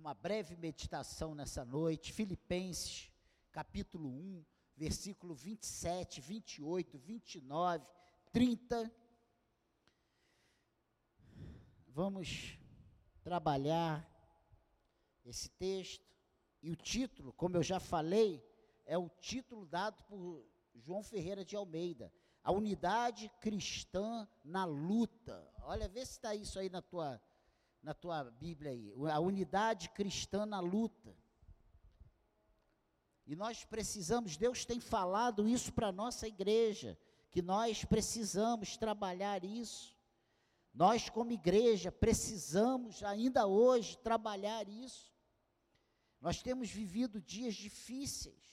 numa breve meditação nessa noite, Filipenses, capítulo 1, versículo 27, 28, 29, 30. Vamos trabalhar esse texto. E o título, como eu já falei, é o título dado por João Ferreira de Almeida. A unidade cristã na luta. Olha, vê se está isso aí na tua, na tua Bíblia aí. A unidade cristã na luta. E nós precisamos, Deus tem falado isso para a nossa igreja, que nós precisamos trabalhar isso. Nós, como igreja, precisamos ainda hoje trabalhar isso. Nós temos vivido dias difíceis.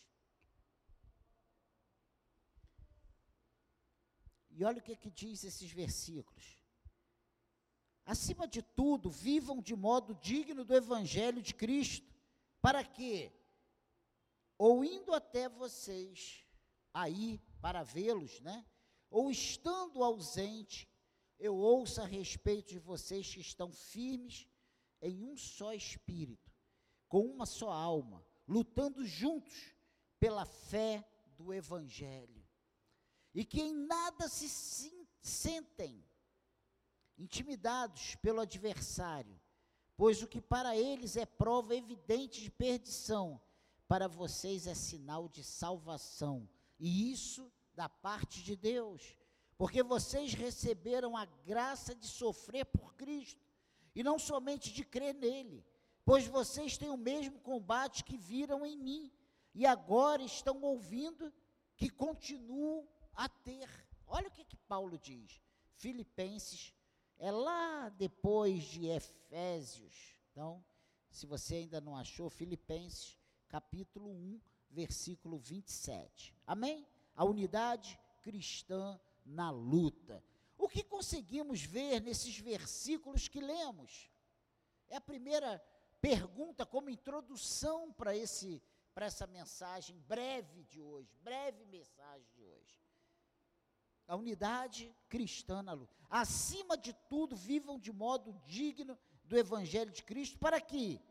E olha o que, que diz esses versículos. Acima de tudo, vivam de modo digno do Evangelho de Cristo, para que, ou indo até vocês, aí, para vê-los, né? Ou estando ausente, eu ouça a respeito de vocês que estão firmes em um só espírito, com uma só alma, lutando juntos pela fé do Evangelho. E que em nada se sentem intimidados pelo adversário, pois o que para eles é prova evidente de perdição, para vocês é sinal de salvação, e isso da parte de Deus, porque vocês receberam a graça de sofrer por Cristo, e não somente de crer nele, pois vocês têm o mesmo combate que viram em mim, e agora estão ouvindo que continuo a ter. Olha o que, que Paulo diz. Filipenses é lá depois de Efésios. Então, se você ainda não achou, Filipenses, capítulo 1, versículo 27. Amém? A unidade cristã na luta. O que conseguimos ver nesses versículos que lemos? É a primeira pergunta como introdução para esse para essa mensagem breve de hoje, breve mensagem a unidade cristã na luta. Acima de tudo, vivam de modo digno do Evangelho de Cristo, para que,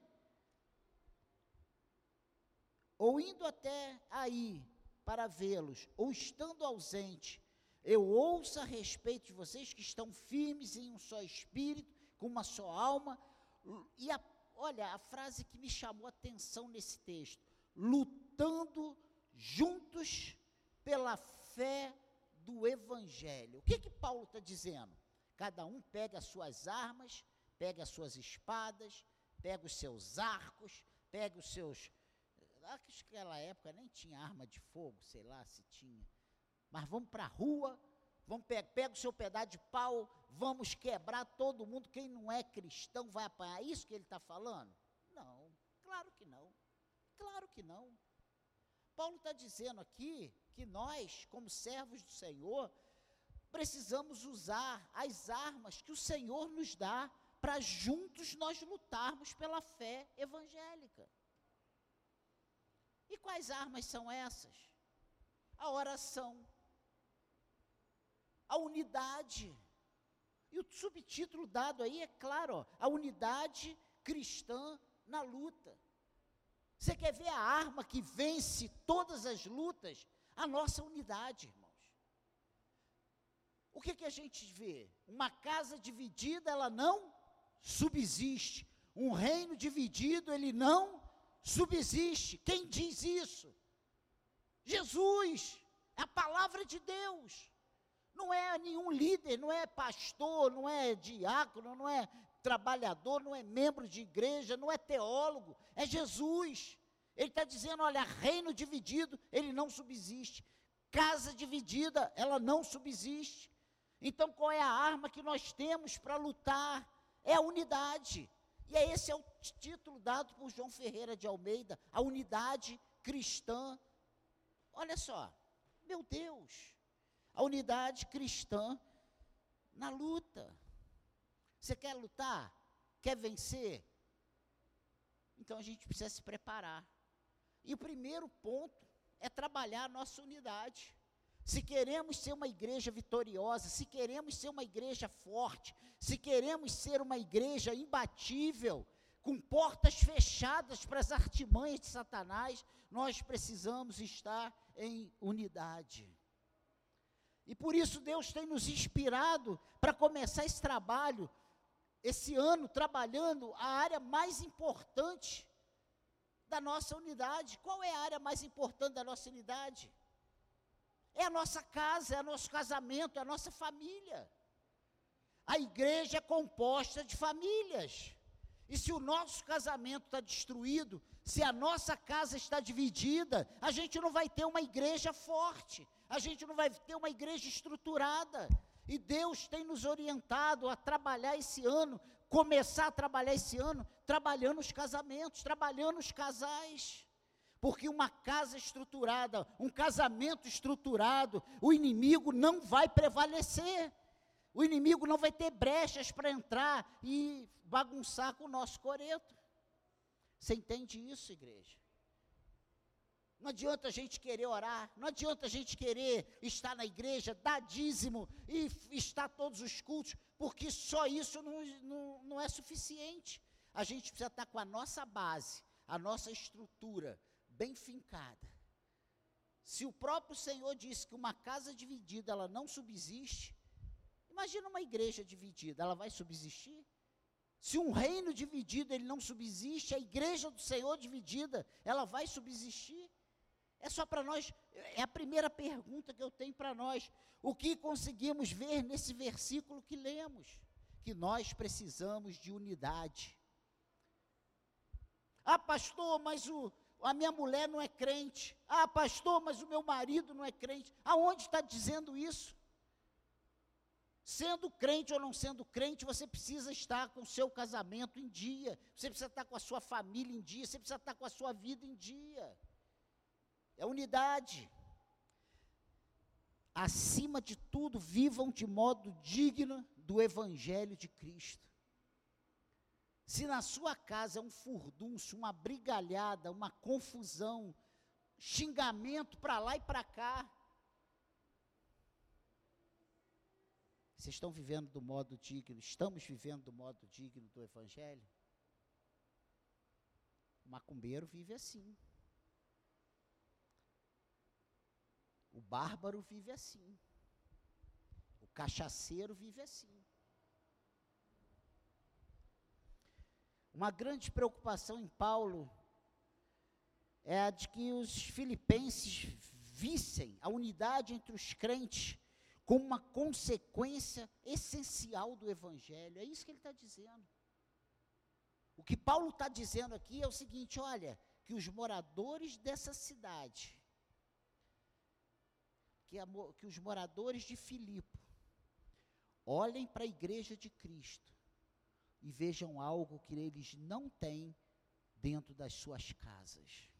ou indo até aí para vê-los, ou estando ausente, eu ouça a respeito de vocês que estão firmes em um só espírito, com uma só alma, e a, olha, a frase que me chamou a atenção nesse texto, lutando juntos pela fé do Evangelho. O que que Paulo está dizendo? Cada um pega as suas armas, pega as suas espadas, pega os seus arcos, pega os seus. Naquela época nem tinha arma de fogo, sei lá se tinha. Mas vamos para a rua, vamos pe pega o seu pedaço de pau, vamos quebrar todo mundo. Quem não é cristão vai apanhar. É isso que ele está falando? Não, claro que não. Claro que não. Paulo está dizendo aqui que nós, como servos do Senhor, precisamos usar as armas que o Senhor nos dá para juntos nós lutarmos pela fé evangélica. E quais armas são essas? A oração, a unidade. E o subtítulo dado aí é claro, ó, a unidade cristã na luta. Você quer ver a arma que vence todas as lutas? A nossa unidade, irmãos. O que, que a gente vê? Uma casa dividida, ela não subsiste. Um reino dividido, ele não subsiste. Quem diz isso? Jesus, é a palavra de Deus. Não é nenhum líder, não é pastor, não é diácono, não é trabalhador, não é membro de igreja, não é teólogo, é Jesus. Ele está dizendo: olha, reino dividido, ele não subsiste. Casa dividida, ela não subsiste. Então, qual é a arma que nós temos para lutar? É a unidade. E é esse é o título dado por João Ferreira de Almeida, a unidade cristã. Olha só, meu Deus, a unidade cristã na luta. Você quer lutar? Quer vencer? Então a gente precisa se preparar. E o primeiro ponto é trabalhar a nossa unidade. Se queremos ser uma igreja vitoriosa, se queremos ser uma igreja forte, se queremos ser uma igreja imbatível, com portas fechadas para as artimanhas de Satanás, nós precisamos estar em unidade. E por isso Deus tem nos inspirado para começar esse trabalho, esse ano, trabalhando a área mais importante da nossa unidade. Qual é a área mais importante da nossa unidade? É a nossa casa, é o nosso casamento, é a nossa família. A igreja é composta de famílias. E se o nosso casamento está destruído, se a nossa casa está dividida, a gente não vai ter uma igreja forte, a gente não vai ter uma igreja estruturada. E Deus tem nos orientado a trabalhar esse ano, começar a trabalhar esse ano, trabalhando os casamentos, trabalhando os casais. Porque uma casa estruturada, um casamento estruturado, o inimigo não vai prevalecer. O inimigo não vai ter brechas para entrar e bagunçar com o nosso coreto. Você entende isso, igreja? Não adianta a gente querer orar, não adianta a gente querer estar na igreja, dar dízimo e estar todos os cultos, porque só isso não, não, não é suficiente. A gente precisa estar com a nossa base, a nossa estrutura bem fincada. Se o próprio Senhor disse que uma casa dividida ela não subsiste, Imagina uma igreja dividida, ela vai subsistir? Se um reino dividido ele não subsiste, a igreja do Senhor dividida, ela vai subsistir? É só para nós, é a primeira pergunta que eu tenho para nós. O que conseguimos ver nesse versículo que lemos? Que nós precisamos de unidade. Ah, pastor, mas o, a minha mulher não é crente. Ah, pastor, mas o meu marido não é crente. Aonde está dizendo isso? Sendo crente ou não sendo crente, você precisa estar com o seu casamento em dia, você precisa estar com a sua família em dia, você precisa estar com a sua vida em dia. É unidade. Acima de tudo, vivam de modo digno do Evangelho de Cristo. Se na sua casa é um furdunço, uma brigalhada, uma confusão, xingamento para lá e para cá, Vocês estão vivendo do modo digno? Estamos vivendo do modo digno do Evangelho? O macumbeiro vive assim. O bárbaro vive assim. O cachaceiro vive assim. Uma grande preocupação em Paulo é a de que os filipenses vissem a unidade entre os crentes como uma consequência essencial do Evangelho. É isso que ele está dizendo. O que Paulo está dizendo aqui é o seguinte: olha, que os moradores dessa cidade, que, a, que os moradores de Filipe, olhem para a igreja de Cristo e vejam algo que eles não têm dentro das suas casas.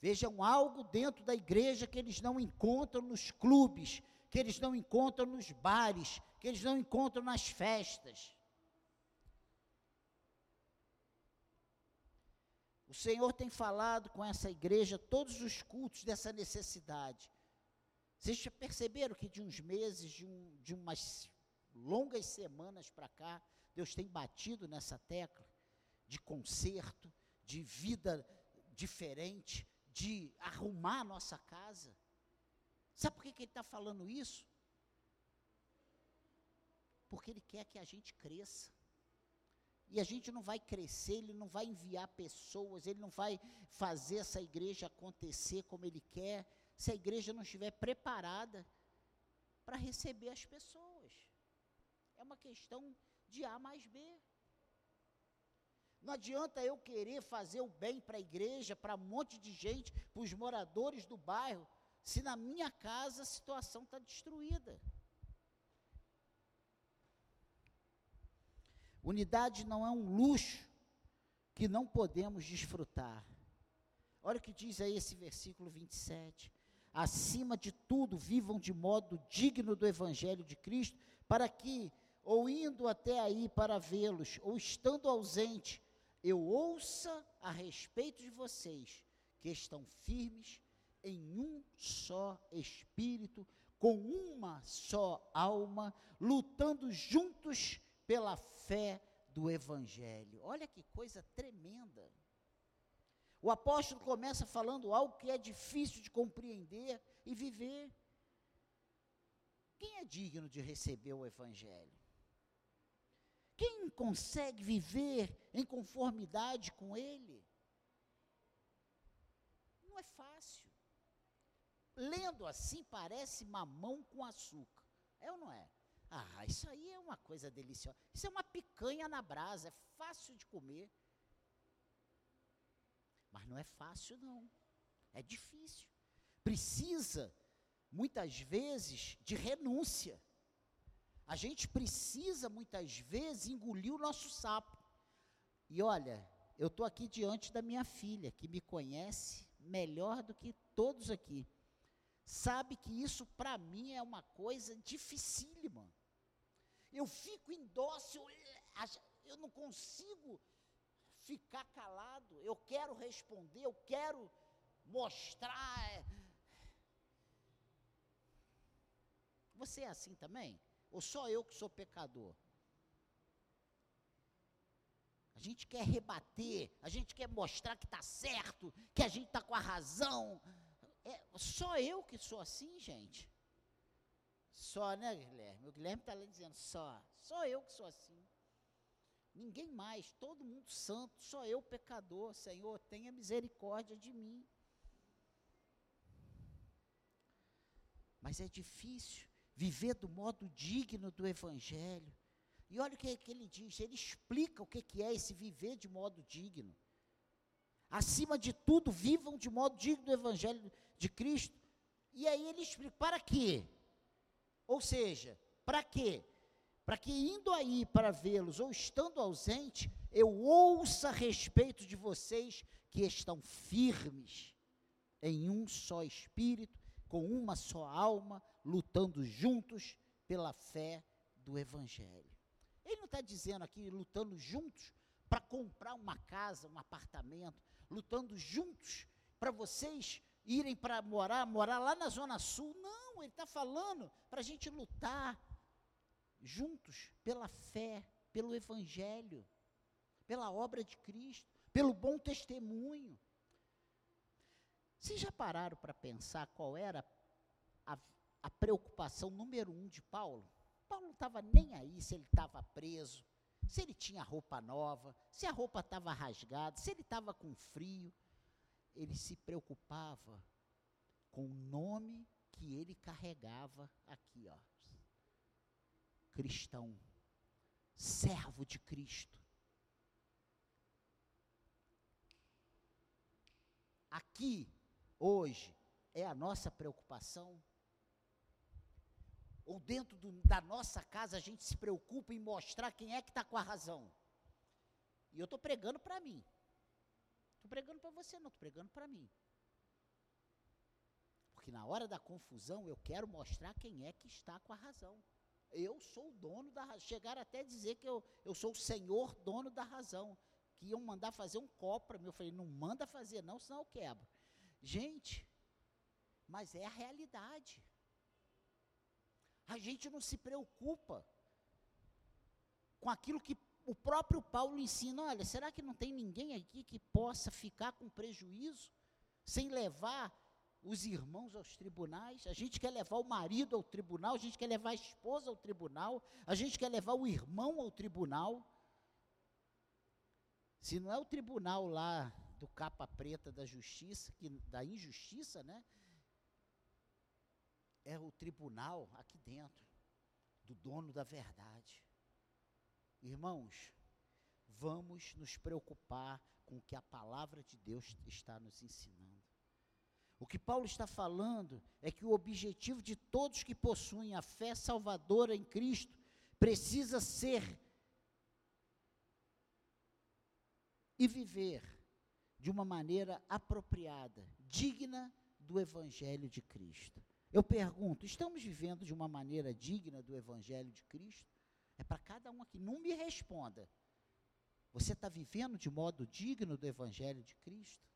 Vejam algo dentro da igreja que eles não encontram nos clubes, que eles não encontram nos bares, que eles não encontram nas festas. O Senhor tem falado com essa igreja todos os cultos dessa necessidade. Vocês já perceberam que de uns meses, de, um, de umas longas semanas para cá, Deus tem batido nessa tecla de conserto, de vida diferente, de arrumar a nossa casa. Sabe por que, que ele está falando isso? Porque ele quer que a gente cresça. E a gente não vai crescer, ele não vai enviar pessoas, ele não vai fazer essa igreja acontecer como ele quer, se a igreja não estiver preparada para receber as pessoas. É uma questão de A mais B. Não adianta eu querer fazer o bem para a igreja, para um monte de gente, para os moradores do bairro, se na minha casa a situação está destruída. Unidade não é um luxo que não podemos desfrutar. Olha o que diz aí esse versículo 27. Acima de tudo, vivam de modo digno do Evangelho de Cristo, para que, ou indo até aí para vê-los, ou estando ausente, eu ouça a respeito de vocês que estão firmes em um só espírito, com uma só alma, lutando juntos pela fé do Evangelho. Olha que coisa tremenda. O apóstolo começa falando algo que é difícil de compreender e viver. Quem é digno de receber o Evangelho? Quem consegue viver em conformidade com ele? Não é fácil. Lendo assim parece mamão com açúcar. É ou não é? Ah, isso aí é uma coisa deliciosa. Isso é uma picanha na brasa, é fácil de comer. Mas não é fácil, não. É difícil. Precisa, muitas vezes, de renúncia. A gente precisa, muitas vezes, engolir o nosso sapo. E olha, eu estou aqui diante da minha filha, que me conhece melhor do que todos aqui. Sabe que isso para mim é uma coisa dificílima. Eu fico indócil, eu não consigo ficar calado, eu quero responder, eu quero mostrar. Você é assim também? Ou só eu que sou pecador? A gente quer rebater, a gente quer mostrar que está certo, que a gente está com a razão. É só eu que sou assim, gente. Só, né, Guilherme? O Guilherme está ali dizendo só. Só eu que sou assim. Ninguém mais, todo mundo santo, só eu pecador. Senhor, tenha misericórdia de mim. Mas é difícil viver do modo digno do Evangelho. E olha o que, que ele diz: ele explica o que, que é esse viver de modo digno. Acima de tudo, vivam de modo digno do Evangelho de Cristo. E aí ele explica: para quê? Ou seja, para quê? para que indo aí para vê-los ou estando ausente, eu ouça a respeito de vocês que estão firmes em um só espírito, com uma só alma, lutando juntos pela fé do Evangelho. Ele não está dizendo aqui lutando juntos para comprar uma casa, um apartamento, lutando juntos para vocês irem para morar, morar lá na Zona Sul. Não, ele está falando para a gente lutar juntos pela fé, pelo Evangelho, pela obra de Cristo, pelo bom testemunho. Vocês já pararam para pensar qual era a, a, preocupação número um de Paulo? Paulo não estava nem aí se ele estava preso, se ele tinha roupa nova, se a roupa estava rasgada, se ele estava com frio. Ele se preocupava com o nome que ele carregava aqui, ó cristão, servo de Cristo. Aqui, hoje, é a nossa preocupação? Ou dentro do, da nossa casa a gente se preocupa em mostrar quem é que está com a razão? E eu estou pregando para mim. Estou pregando para você, não, estou pregando para mim. Porque na hora da confusão eu quero mostrar quem é que está com a razão. Eu sou o dono da razão. Chegaram até dizer que eu, eu sou o senhor dono da razão. Que iam mandar fazer um copo para mim. Eu falei, não manda fazer não, senão eu quebro. Gente, mas é a realidade. A gente não se preocupa com aquilo que o próprio Paulo ensina. Olha, será que não tem ninguém aqui que possa ficar com prejuízo sem levar os irmãos aos tribunais, a gente quer levar o marido ao tribunal, a gente quer levar a esposa ao tribunal, a gente quer levar o irmão ao tribunal. Se não é o tribunal lá do capa preta da justiça, que, da injustiça, né? É o tribunal aqui dentro, do dono da verdade. Irmãos, vamos nos preocupar com o que a palavra de Deus está nos ensinando. O que Paulo está falando é que o objetivo de todos que possuem a fé salvadora em Cristo precisa ser e viver de uma maneira apropriada, digna do Evangelho de Cristo. Eu pergunto: estamos vivendo de uma maneira digna do Evangelho de Cristo? É para cada um aqui. Não me responda. Você está vivendo de modo digno do Evangelho de Cristo?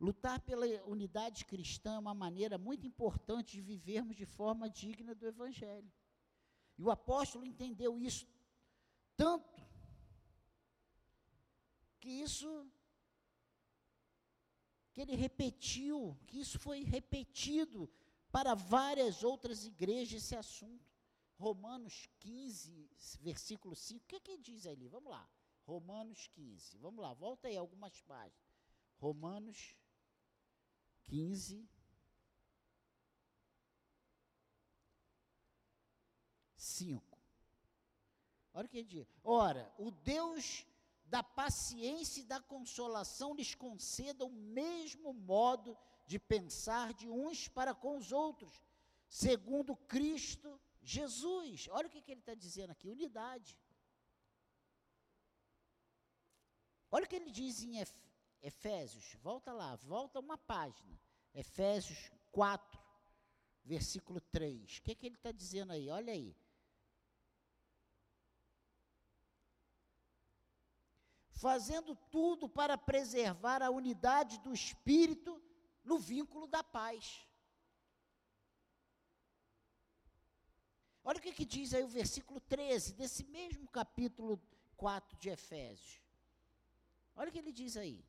Lutar pela unidade cristã é uma maneira muito importante de vivermos de forma digna do Evangelho. E o apóstolo entendeu isso tanto que isso que ele repetiu, que isso foi repetido para várias outras igrejas esse assunto. Romanos 15, versículo 5. O que, que diz ali? Vamos lá. Romanos 15. Vamos lá, volta aí algumas páginas. Romanos 15. 5. Olha o que ele diz. Ora, o Deus da paciência e da consolação lhes conceda o mesmo modo de pensar de uns para com os outros, segundo Cristo Jesus. Olha o que, que ele está dizendo aqui: unidade. Olha o que ele diz em Efésios, volta lá, volta uma página. Efésios 4, versículo 3. O que, que ele está dizendo aí? Olha aí. Fazendo tudo para preservar a unidade do espírito no vínculo da paz. Olha o que, que, diz aí o versículo 13, desse mesmo capítulo 4 de Efésios. Olha o que ele diz aí.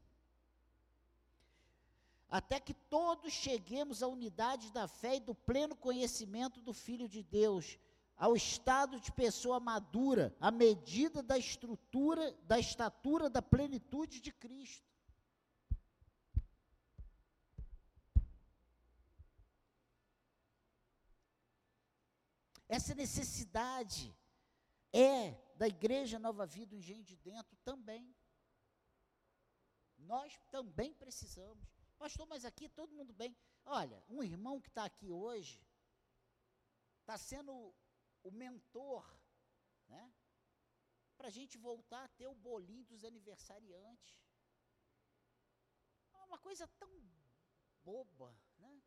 Até que todos cheguemos à unidade da fé e do pleno conhecimento do Filho de Deus, ao estado de pessoa madura, à medida da estrutura, da estatura da plenitude de Cristo. Essa necessidade é da Igreja Nova Vida, o Engenho de Dentro também. Nós também precisamos. Pastor, mas aqui todo mundo bem. Olha, um irmão que está aqui hoje está sendo o mentor, né? Para a gente voltar a ter o bolinho dos aniversariantes. É uma coisa tão boba, né?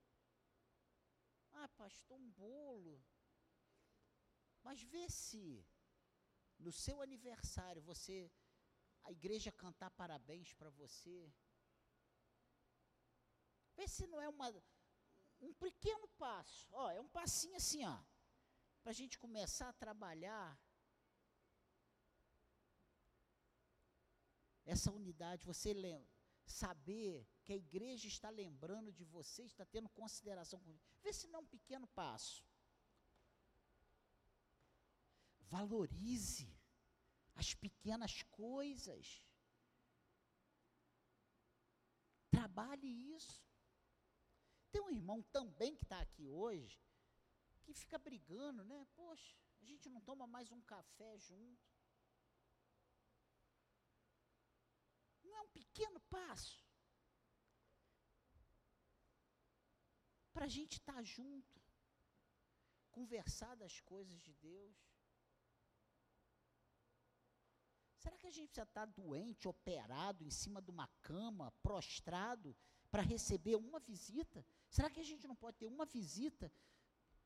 Ah, pastor, um bolo. Mas vê se no seu aniversário você a igreja cantar parabéns para você. Vê se não é uma, um pequeno passo. Ó, é um passinho assim, ó para a gente começar a trabalhar essa unidade, você saber que a igreja está lembrando de você, está tendo consideração com Vê se não é um pequeno passo. Valorize as pequenas coisas. Trabalhe isso. Tem um irmão também que está aqui hoje, que fica brigando, né? Poxa, a gente não toma mais um café junto. Não é um pequeno passo para a gente estar tá junto, conversar das coisas de Deus. Será que a gente precisa estar tá doente, operado, em cima de uma cama, prostrado, para receber uma visita? Será que a gente não pode ter uma visita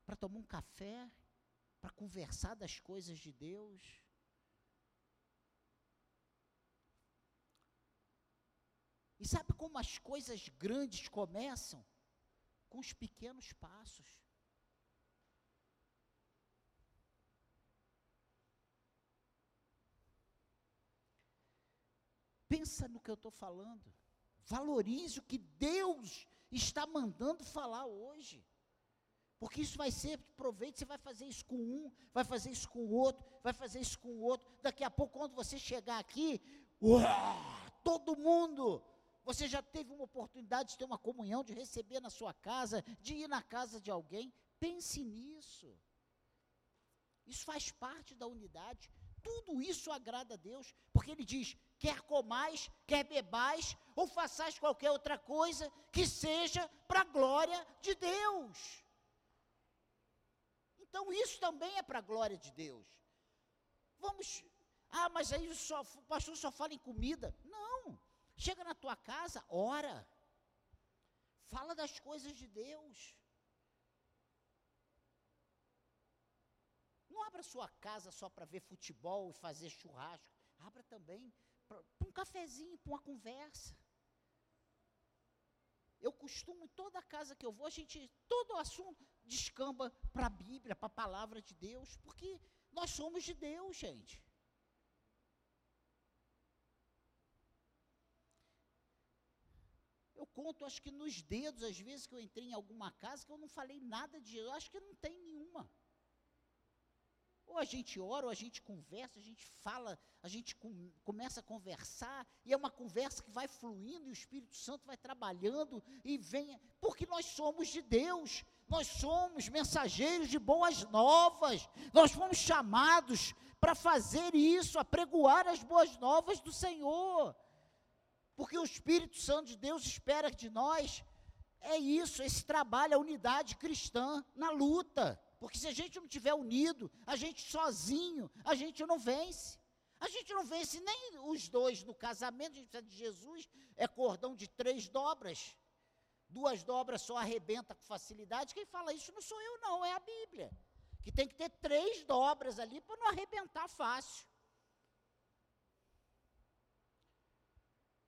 para tomar um café, para conversar das coisas de Deus. E sabe como as coisas grandes começam? Com os pequenos passos. Pensa no que eu estou falando. Valorize o que Deus está mandando falar hoje. Porque isso vai ser proveito, você vai fazer isso com um, vai fazer isso com o outro, vai fazer isso com o outro. Daqui a pouco, quando você chegar aqui, todo mundo, você já teve uma oportunidade de ter uma comunhão, de receber na sua casa, de ir na casa de alguém. Pense nisso. Isso faz parte da unidade. Tudo isso agrada a Deus, porque Ele diz: quer comais, quer bebais, ou façais qualquer outra coisa que seja para a glória de Deus. Então isso também é para a glória de Deus. Vamos, ah, mas aí só, o pastor só fala em comida. Não. Chega na tua casa, ora. Fala das coisas de Deus. Não abra sua casa só para ver futebol e fazer churrasco. Abra também para um cafezinho, para uma conversa. Eu costumo, em toda casa que eu vou, a gente, todo o assunto descamba para a Bíblia, para a palavra de Deus, porque nós somos de Deus, gente. Eu conto, acho que nos dedos, às vezes que eu entrei em alguma casa, que eu não falei nada de Jesus, acho que não tem nenhuma. A gente ora, ou a gente conversa, a gente fala, a gente com, começa a conversar, e é uma conversa que vai fluindo, e o Espírito Santo vai trabalhando, e vem, porque nós somos de Deus, nós somos mensageiros de boas novas, nós fomos chamados para fazer isso, a pregoar as boas novas do Senhor, porque o Espírito Santo de Deus espera de nós, é isso, esse trabalho, a unidade cristã na luta. Porque se a gente não tiver unido, a gente sozinho, a gente não vence. A gente não vence nem os dois no casamento, a gente precisa de Jesus, é cordão de três dobras. Duas dobras só arrebenta com facilidade. Quem fala isso não sou eu, não, é a Bíblia. Que tem que ter três dobras ali para não arrebentar fácil.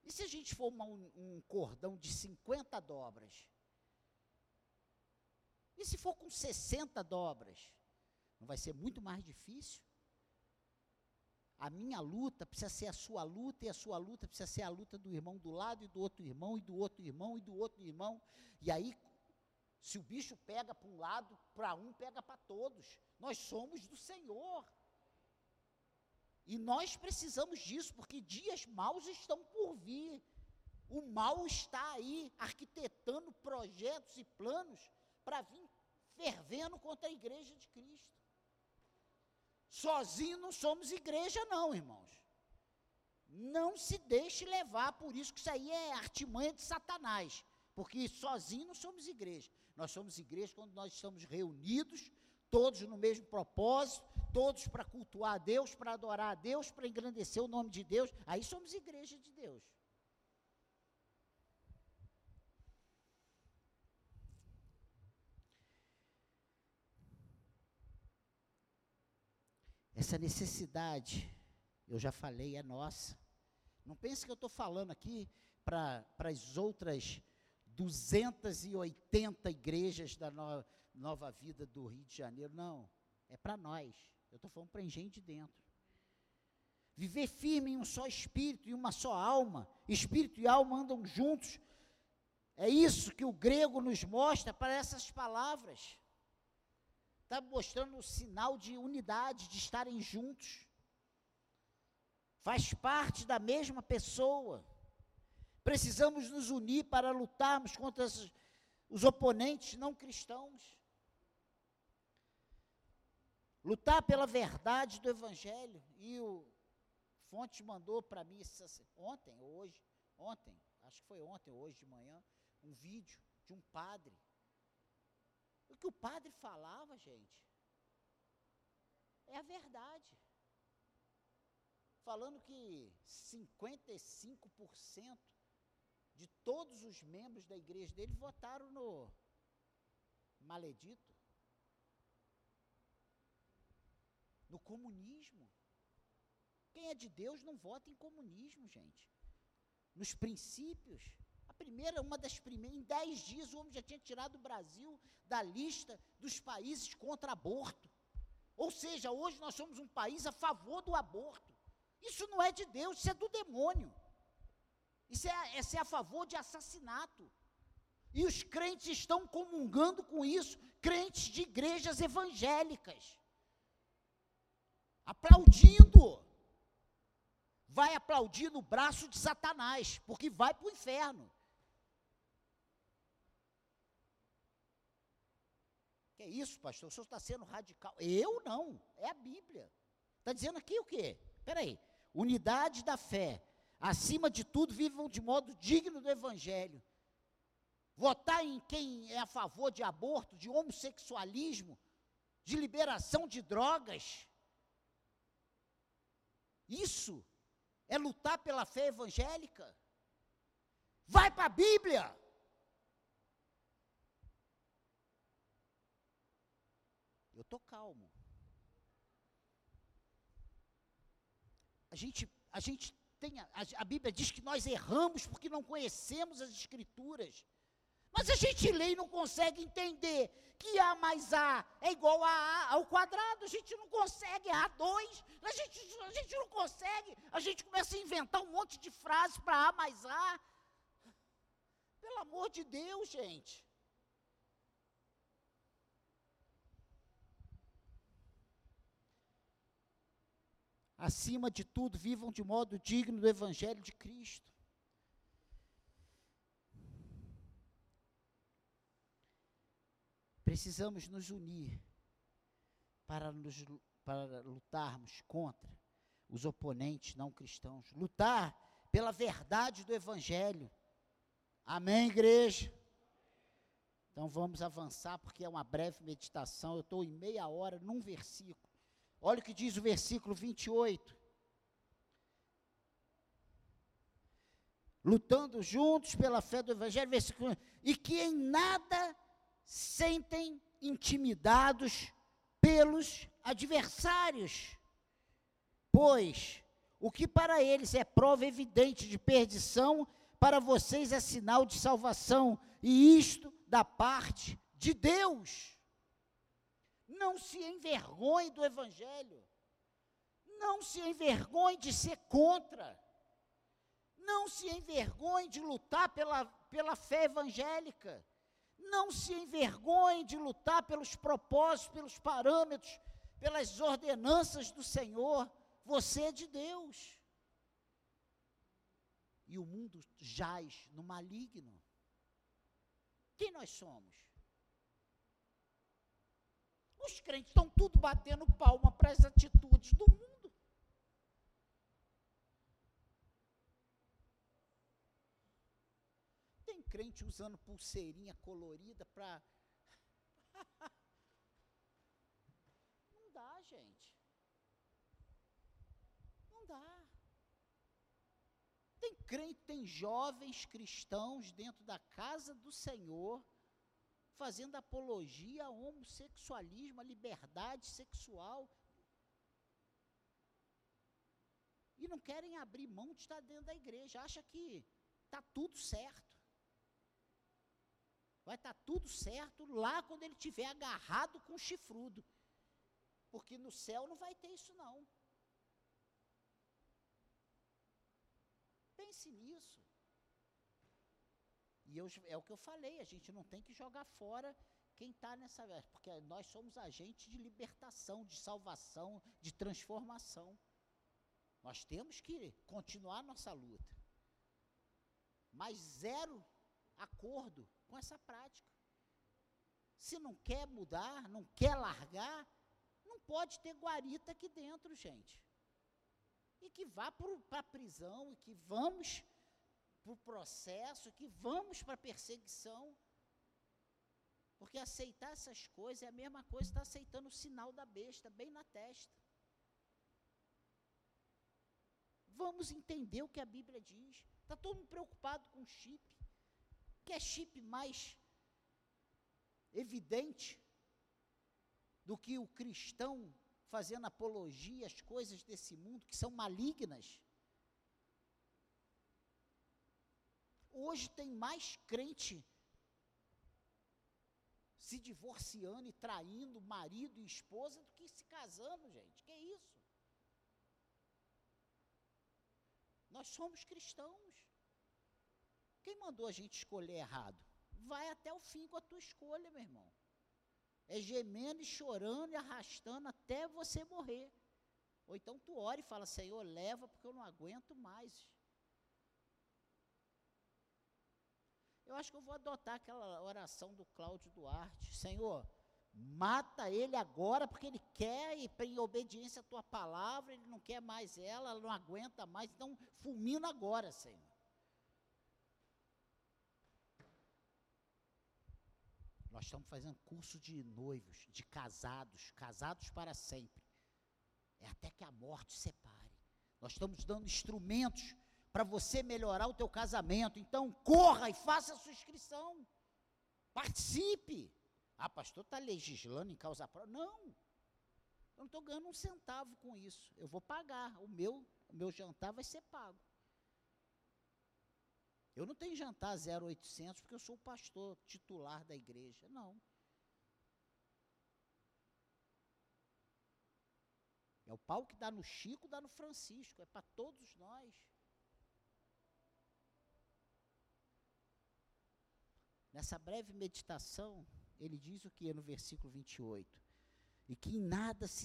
E se a gente for uma, um, cordão de 50 dobras? E se for com 60 dobras? Não vai ser muito mais difícil? A minha luta precisa ser a sua luta, e a sua luta precisa ser a luta do irmão do lado, e do outro irmão, e do outro irmão, e do outro irmão. E aí, se o bicho pega para um lado, para um, pega para todos. Nós somos do Senhor. E nós precisamos disso, porque dias maus estão por vir. O mal está aí, arquitetando projetos e planos para vir fervendo contra a igreja de Cristo. Sozinho não somos igreja, não, irmãos. Não se deixe levar por isso, que isso aí é artimanha de Satanás. Porque sozinho não somos igreja. Nós somos igreja quando nós estamos reunidos, todos no mesmo propósito, todos para cultuar a Deus, para adorar a Deus, para engrandecer o nome de Deus. Aí somos igreja de Deus. Essa necessidade, eu já falei, é nossa. Não pense que eu estou falando aqui para as outras 280 igrejas da no, Nova Vida do Rio de Janeiro. Não, é para nós. Eu estou falando para engenho de dentro. Viver firme em um só espírito e uma só alma. Espírito e alma andam juntos. É isso que o grego nos mostra para essas palavras está mostrando um sinal de unidade, de estarem juntos. Faz parte da mesma pessoa. Precisamos nos unir para lutarmos contra os, os oponentes não cristãos. Lutar pela verdade do Evangelho. E o Fonte mandou para mim ontem, hoje, ontem, acho que foi ontem, hoje de manhã, um vídeo de um padre o que o padre falava, gente, é a verdade. Falando que 55% de todos os membros da igreja dele votaram no maledito, no comunismo. Quem é de Deus não vota em comunismo, gente. Nos princípios primeira, uma das primeiras, em dez dias o homem já tinha tirado o Brasil da lista dos países contra aborto. Ou seja, hoje nós somos um país a favor do aborto. Isso não é de Deus, isso é do demônio. Isso é, isso é a favor de assassinato. E os crentes estão comungando com isso, crentes de igrejas evangélicas. Aplaudindo. Vai aplaudir no braço de Satanás, porque vai para o inferno. Que é isso, pastor? O senhor está sendo radical. Eu não, é a Bíblia. Está dizendo aqui o quê? Espera aí. Unidade da fé. Acima de tudo, vivam de modo digno do Evangelho. Votar em quem é a favor de aborto, de homossexualismo, de liberação de drogas. Isso é lutar pela fé evangélica. Vai para a Bíblia. Estou calmo. A gente, a gente tem, a, a Bíblia diz que nós erramos porque não conhecemos as Escrituras. Mas a gente lê e não consegue entender que A mais A é igual a A ao quadrado. A gente não consegue, A2. A gente, a gente não consegue. A gente começa a inventar um monte de frases para A mais A. Pelo amor de Deus, gente. Acima de tudo, vivam de modo digno do Evangelho de Cristo. Precisamos nos unir para, nos, para lutarmos contra os oponentes não cristãos. Lutar pela verdade do Evangelho. Amém, igreja? Então vamos avançar, porque é uma breve meditação. Eu estou em meia hora num versículo. Olha o que diz o versículo 28. Lutando juntos pela fé do Evangelho, versículo, e que em nada sentem intimidados pelos adversários, pois o que para eles é prova evidente de perdição, para vocês é sinal de salvação, e isto da parte de Deus. Não se envergonhe do Evangelho. Não se envergonhe de ser contra. Não se envergonhe de lutar pela, pela fé evangélica. Não se envergonhe de lutar pelos propósitos, pelos parâmetros, pelas ordenanças do Senhor. Você é de Deus. E o mundo jaz no maligno. Quem nós somos? Os crentes estão tudo batendo palma para as atitudes do mundo. Tem crente usando pulseirinha colorida para. Não dá, gente. Não dá. Tem crente, tem jovens cristãos dentro da casa do Senhor fazendo apologia ao homossexualismo, à liberdade sexual. E não querem abrir mão de estar dentro da igreja, acha que está tudo certo. Vai estar tá tudo certo lá quando ele estiver agarrado com o chifrudo. Porque no céu não vai ter isso não. Pense nisso. E eu, é o que eu falei, a gente não tem que jogar fora quem está nessa. Porque nós somos agentes de libertação, de salvação, de transformação. Nós temos que continuar nossa luta. Mas zero acordo com essa prática. Se não quer mudar, não quer largar, não pode ter guarita aqui dentro, gente. E que vá para a prisão, e que vamos para o processo, que vamos para a perseguição. Porque aceitar essas coisas é a mesma coisa estar tá aceitando o sinal da besta, bem na testa. Vamos entender o que a Bíblia diz. Está todo mundo preocupado com chip. Que é chip mais evidente do que o cristão fazendo apologia às coisas desse mundo que são malignas. Hoje tem mais crente se divorciando e traindo marido e esposa do que se casando, gente. Que isso? Nós somos cristãos. Quem mandou a gente escolher errado? Vai até o fim com a tua escolha, meu irmão. É gemendo e chorando e arrastando até você morrer. Ou então tu ora e fala, Senhor, leva porque eu não aguento mais. Eu acho que eu vou adotar aquela oração do Cláudio Duarte. Senhor, mata ele agora, porque ele quer ir em obediência à tua palavra, ele não quer mais ela, ela não aguenta mais, então fulmina agora, Senhor. Nós estamos fazendo curso de noivos, de casados, casados para sempre. É até que a morte separe. Nós estamos dando instrumentos para você melhorar o teu casamento. Então, corra e faça a sua inscrição. Participe. Ah, pastor, está legislando em causa própria. Não. Eu não estou ganhando um centavo com isso. Eu vou pagar. O meu, o meu jantar vai ser pago. Eu não tenho jantar 0800 porque eu sou o pastor titular da igreja. Não. É o pau que dá no Chico, dá no Francisco. É para todos nós. Nessa breve meditação, ele diz o que é no versículo 28? E que em nada se,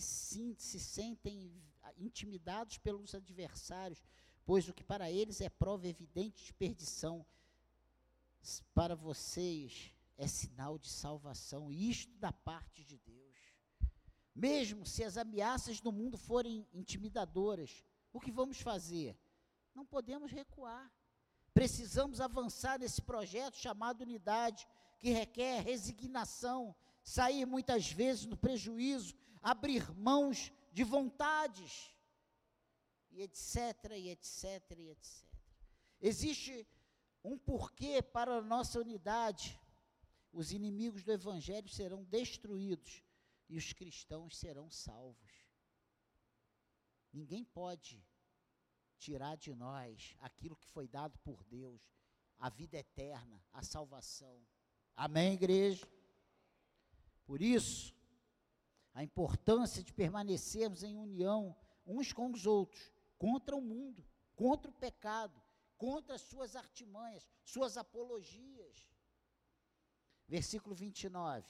se sentem intimidados pelos adversários, pois o que para eles é prova evidente de perdição, para vocês é sinal de salvação, isto da parte de Deus. Mesmo se as ameaças do mundo forem intimidadoras, o que vamos fazer? Não podemos recuar. Precisamos avançar nesse projeto chamado unidade, que requer resignação, sair muitas vezes no prejuízo, abrir mãos de vontades, e etc, e etc, e etc. Existe um porquê para a nossa unidade. Os inimigos do Evangelho serão destruídos e os cristãos serão salvos. Ninguém pode tirar de nós aquilo que foi dado por Deus, a vida eterna, a salvação. Amém, igreja? Por isso, a importância de permanecermos em união uns com os outros, contra o mundo, contra o pecado, contra as suas artimanhas, suas apologias. Versículo 29.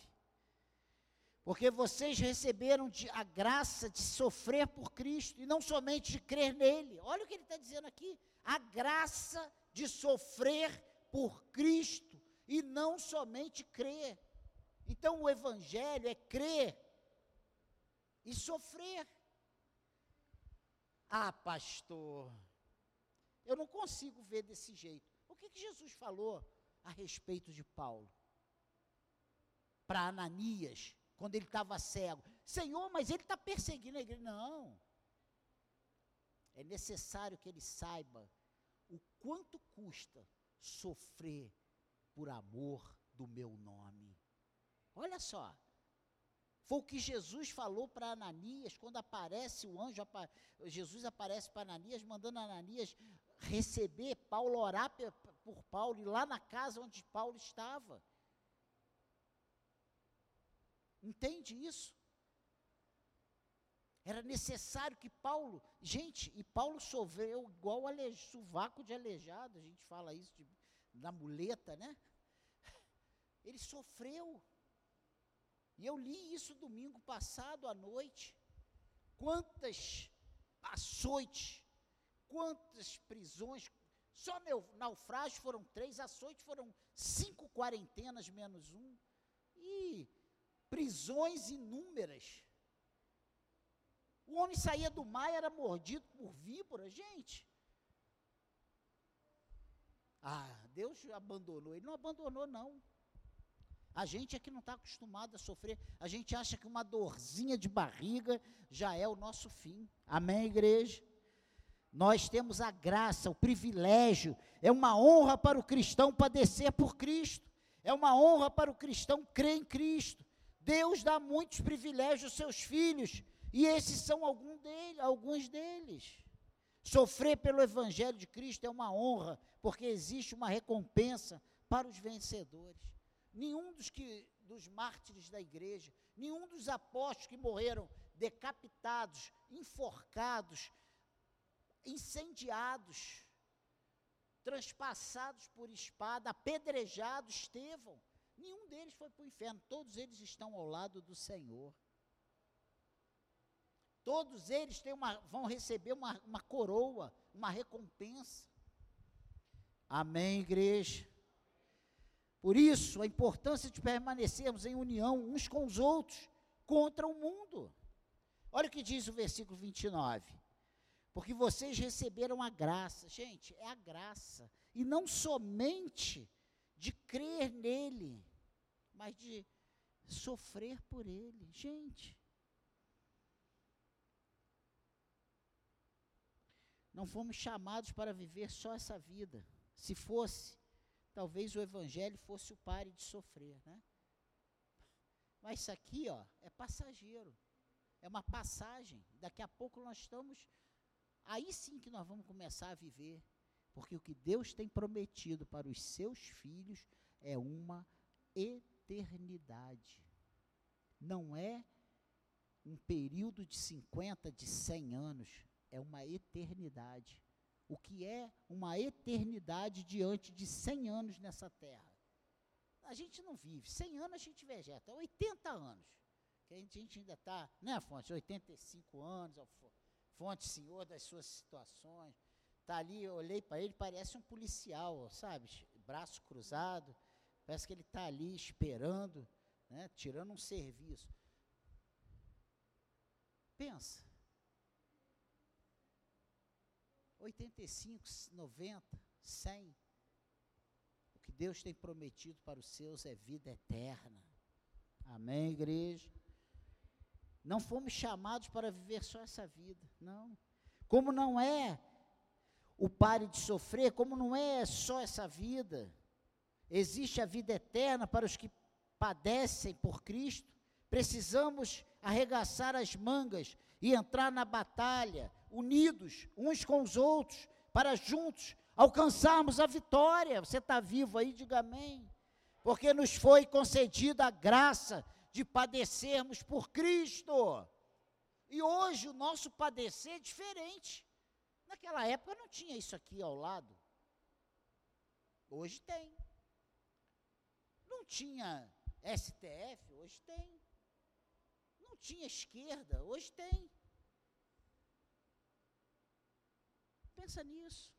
Porque vocês receberam de, a graça de sofrer por Cristo e não somente de crer nele. Olha o que ele está dizendo aqui: a graça de sofrer por Cristo e não somente crer. Então o Evangelho é crer e sofrer. Ah, pastor, eu não consigo ver desse jeito. O que, que Jesus falou a respeito de Paulo? Para Ananias, quando ele estava cego. Senhor, mas ele está perseguindo a igreja. Não. É necessário que ele saiba o quanto custa sofrer por amor do meu nome. Olha só. Foi o que Jesus falou para Ananias, quando aparece o anjo, Jesus aparece para Ananias, mandando Ananias receber Paulo, orar por Paulo, e lá na casa onde Paulo estava. Entende isso? Era necessário que Paulo, gente, e Paulo sofreu igual ale, sovaco de aleijado, a gente fala isso de, na muleta, né? Ele sofreu. E eu li isso domingo passado à noite. Quantas açoites, quantas prisões, só naufrágios foram três, açoites foram cinco quarentenas menos um. E prisões inúmeras. O homem saía do mar e era mordido por víbora, gente. Ah, Deus abandonou. Ele não abandonou, não. A gente é que não está acostumado a sofrer. A gente acha que uma dorzinha de barriga já é o nosso fim. Amém, igreja? Nós temos a graça, o privilégio. É uma honra para o cristão padecer por Cristo. É uma honra para o cristão crer em Cristo. Deus dá muitos privilégios aos seus filhos, e esses são algum dele, alguns deles. Sofrer pelo Evangelho de Cristo é uma honra, porque existe uma recompensa para os vencedores. Nenhum dos, que, dos mártires da igreja, nenhum dos apóstolos que morreram decapitados, enforcados, incendiados, transpassados por espada, apedrejados, Estevão, Nenhum deles foi para o inferno, todos eles estão ao lado do Senhor. Todos eles têm uma, vão receber uma, uma coroa, uma recompensa. Amém, igreja? Por isso, a importância de permanecermos em união uns com os outros contra o mundo. Olha o que diz o versículo 29. Porque vocês receberam a graça. Gente, é a graça. E não somente de crer nele, mas de sofrer por ele. Gente, não fomos chamados para viver só essa vida. Se fosse, talvez o evangelho fosse o pare de sofrer, né? Mas isso aqui, ó, é passageiro. É uma passagem. Daqui a pouco nós estamos aí sim que nós vamos começar a viver Porque o que Deus tem prometido para os seus filhos é uma eternidade. Não é um período de 50, de 100 anos, é uma eternidade. O que é uma eternidade diante de 100 anos nessa terra? A gente não vive, 100 anos a gente vegeta, 80 anos, que a gente ainda está, né, Fonte? 85 anos, Fonte, senhor das suas situações, está ali, eu olhei para ele, parece um policial, sabe? Braço cruzado, parece que ele está ali esperando, né, tirando um serviço. Pensa. 85, 90, 100. O que Deus tem prometido para os seus é vida eterna. Amém, igreja? Não fomos chamados para viver só essa vida, não. Como não é o pare de sofrer, como não é só essa vida, existe a vida eterna para os que padecem por Cristo. Precisamos arregaçar as mangas e entrar na batalha, unidos uns com os outros, para juntos alcançarmos a vitória. Você está vivo aí, diga amém. Porque nos foi concedida a graça de padecermos por Cristo. E hoje o nosso padecer é diferente. Naquela época não tinha isso aqui ao lado. Hoje tem. Não tinha STF, hoje tem tinha esquerda, hoje tem. Pensa nisso.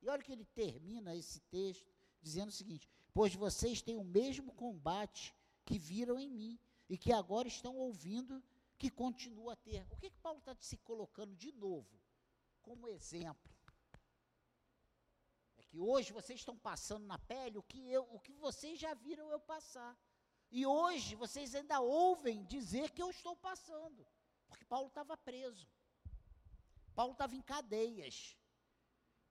E olha que ele termina esse texto dizendo o seguinte: Pois vocês têm o mesmo combate que viram em mim e que agora estão ouvindo que continua a ter. O que, que Paulo está se colocando de novo como exemplo? Que hoje vocês estão passando na pele o que, eu, o que vocês já viram eu passar. E hoje vocês ainda ouvem dizer que eu estou passando, porque Paulo estava preso. Paulo estava em cadeias.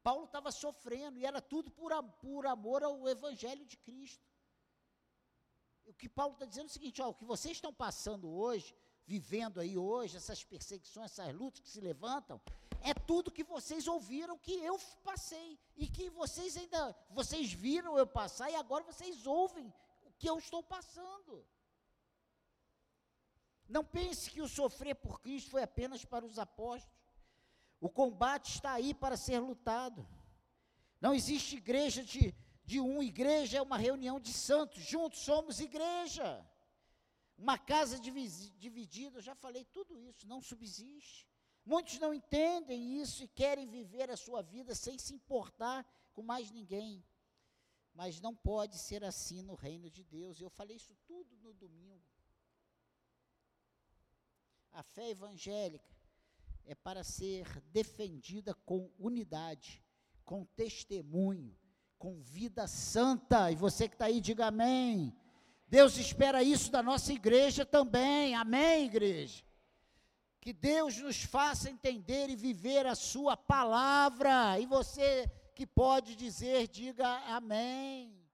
Paulo estava sofrendo, e era tudo por, por amor ao Evangelho de Cristo. O que Paulo está dizendo é o seguinte: ó, o que vocês estão passando hoje, vivendo aí hoje, essas perseguições, essas lutas que se levantam, é tudo que vocês ouviram que eu passei e que vocês ainda vocês viram eu passar e agora vocês ouvem que eu estou passando. Não pense que o sofrer por Cristo foi apenas para os apóstolos. O combate está aí para ser lutado. Não existe igreja de, de um, igreja é uma reunião de santos, juntos somos igreja. Uma casa dividida, eu já falei tudo isso, não subsiste. Muitos não entendem isso e querem viver a sua vida sem se importar com mais ninguém. Mas não pode ser assim no reino de Deus. Eu falei isso tudo no domingo. A fé evangélica é para ser defendida com unidade, com testemunho, com vida santa. E você que está aí, diga amém. Deus espera isso da nossa igreja também. Amém, igreja. Que Deus nos faça entender e viver a Sua palavra. E você que pode dizer, diga amém.